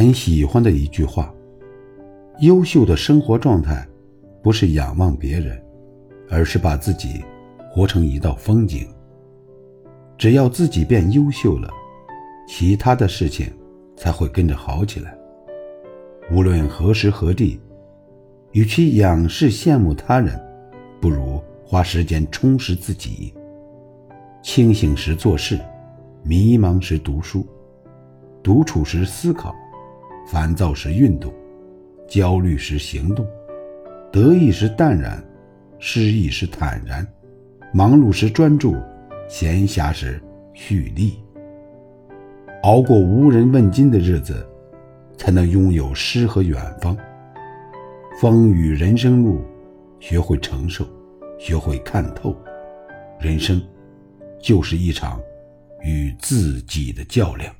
很喜欢的一句话：优秀的生活状态，不是仰望别人，而是把自己活成一道风景。只要自己变优秀了，其他的事情才会跟着好起来。无论何时何地，与其仰视羡慕他人，不如花时间充实自己。清醒时做事，迷茫时读书，独处时思考，烦躁时运动，焦虑时行动，得意时淡然，失意时坦然，忙碌时专注，闲暇时蓄力。熬过无人问津的日子，才能拥有诗和远方。风雨人生路，学会承受，学会看透，人生。就是一场与自己的较量。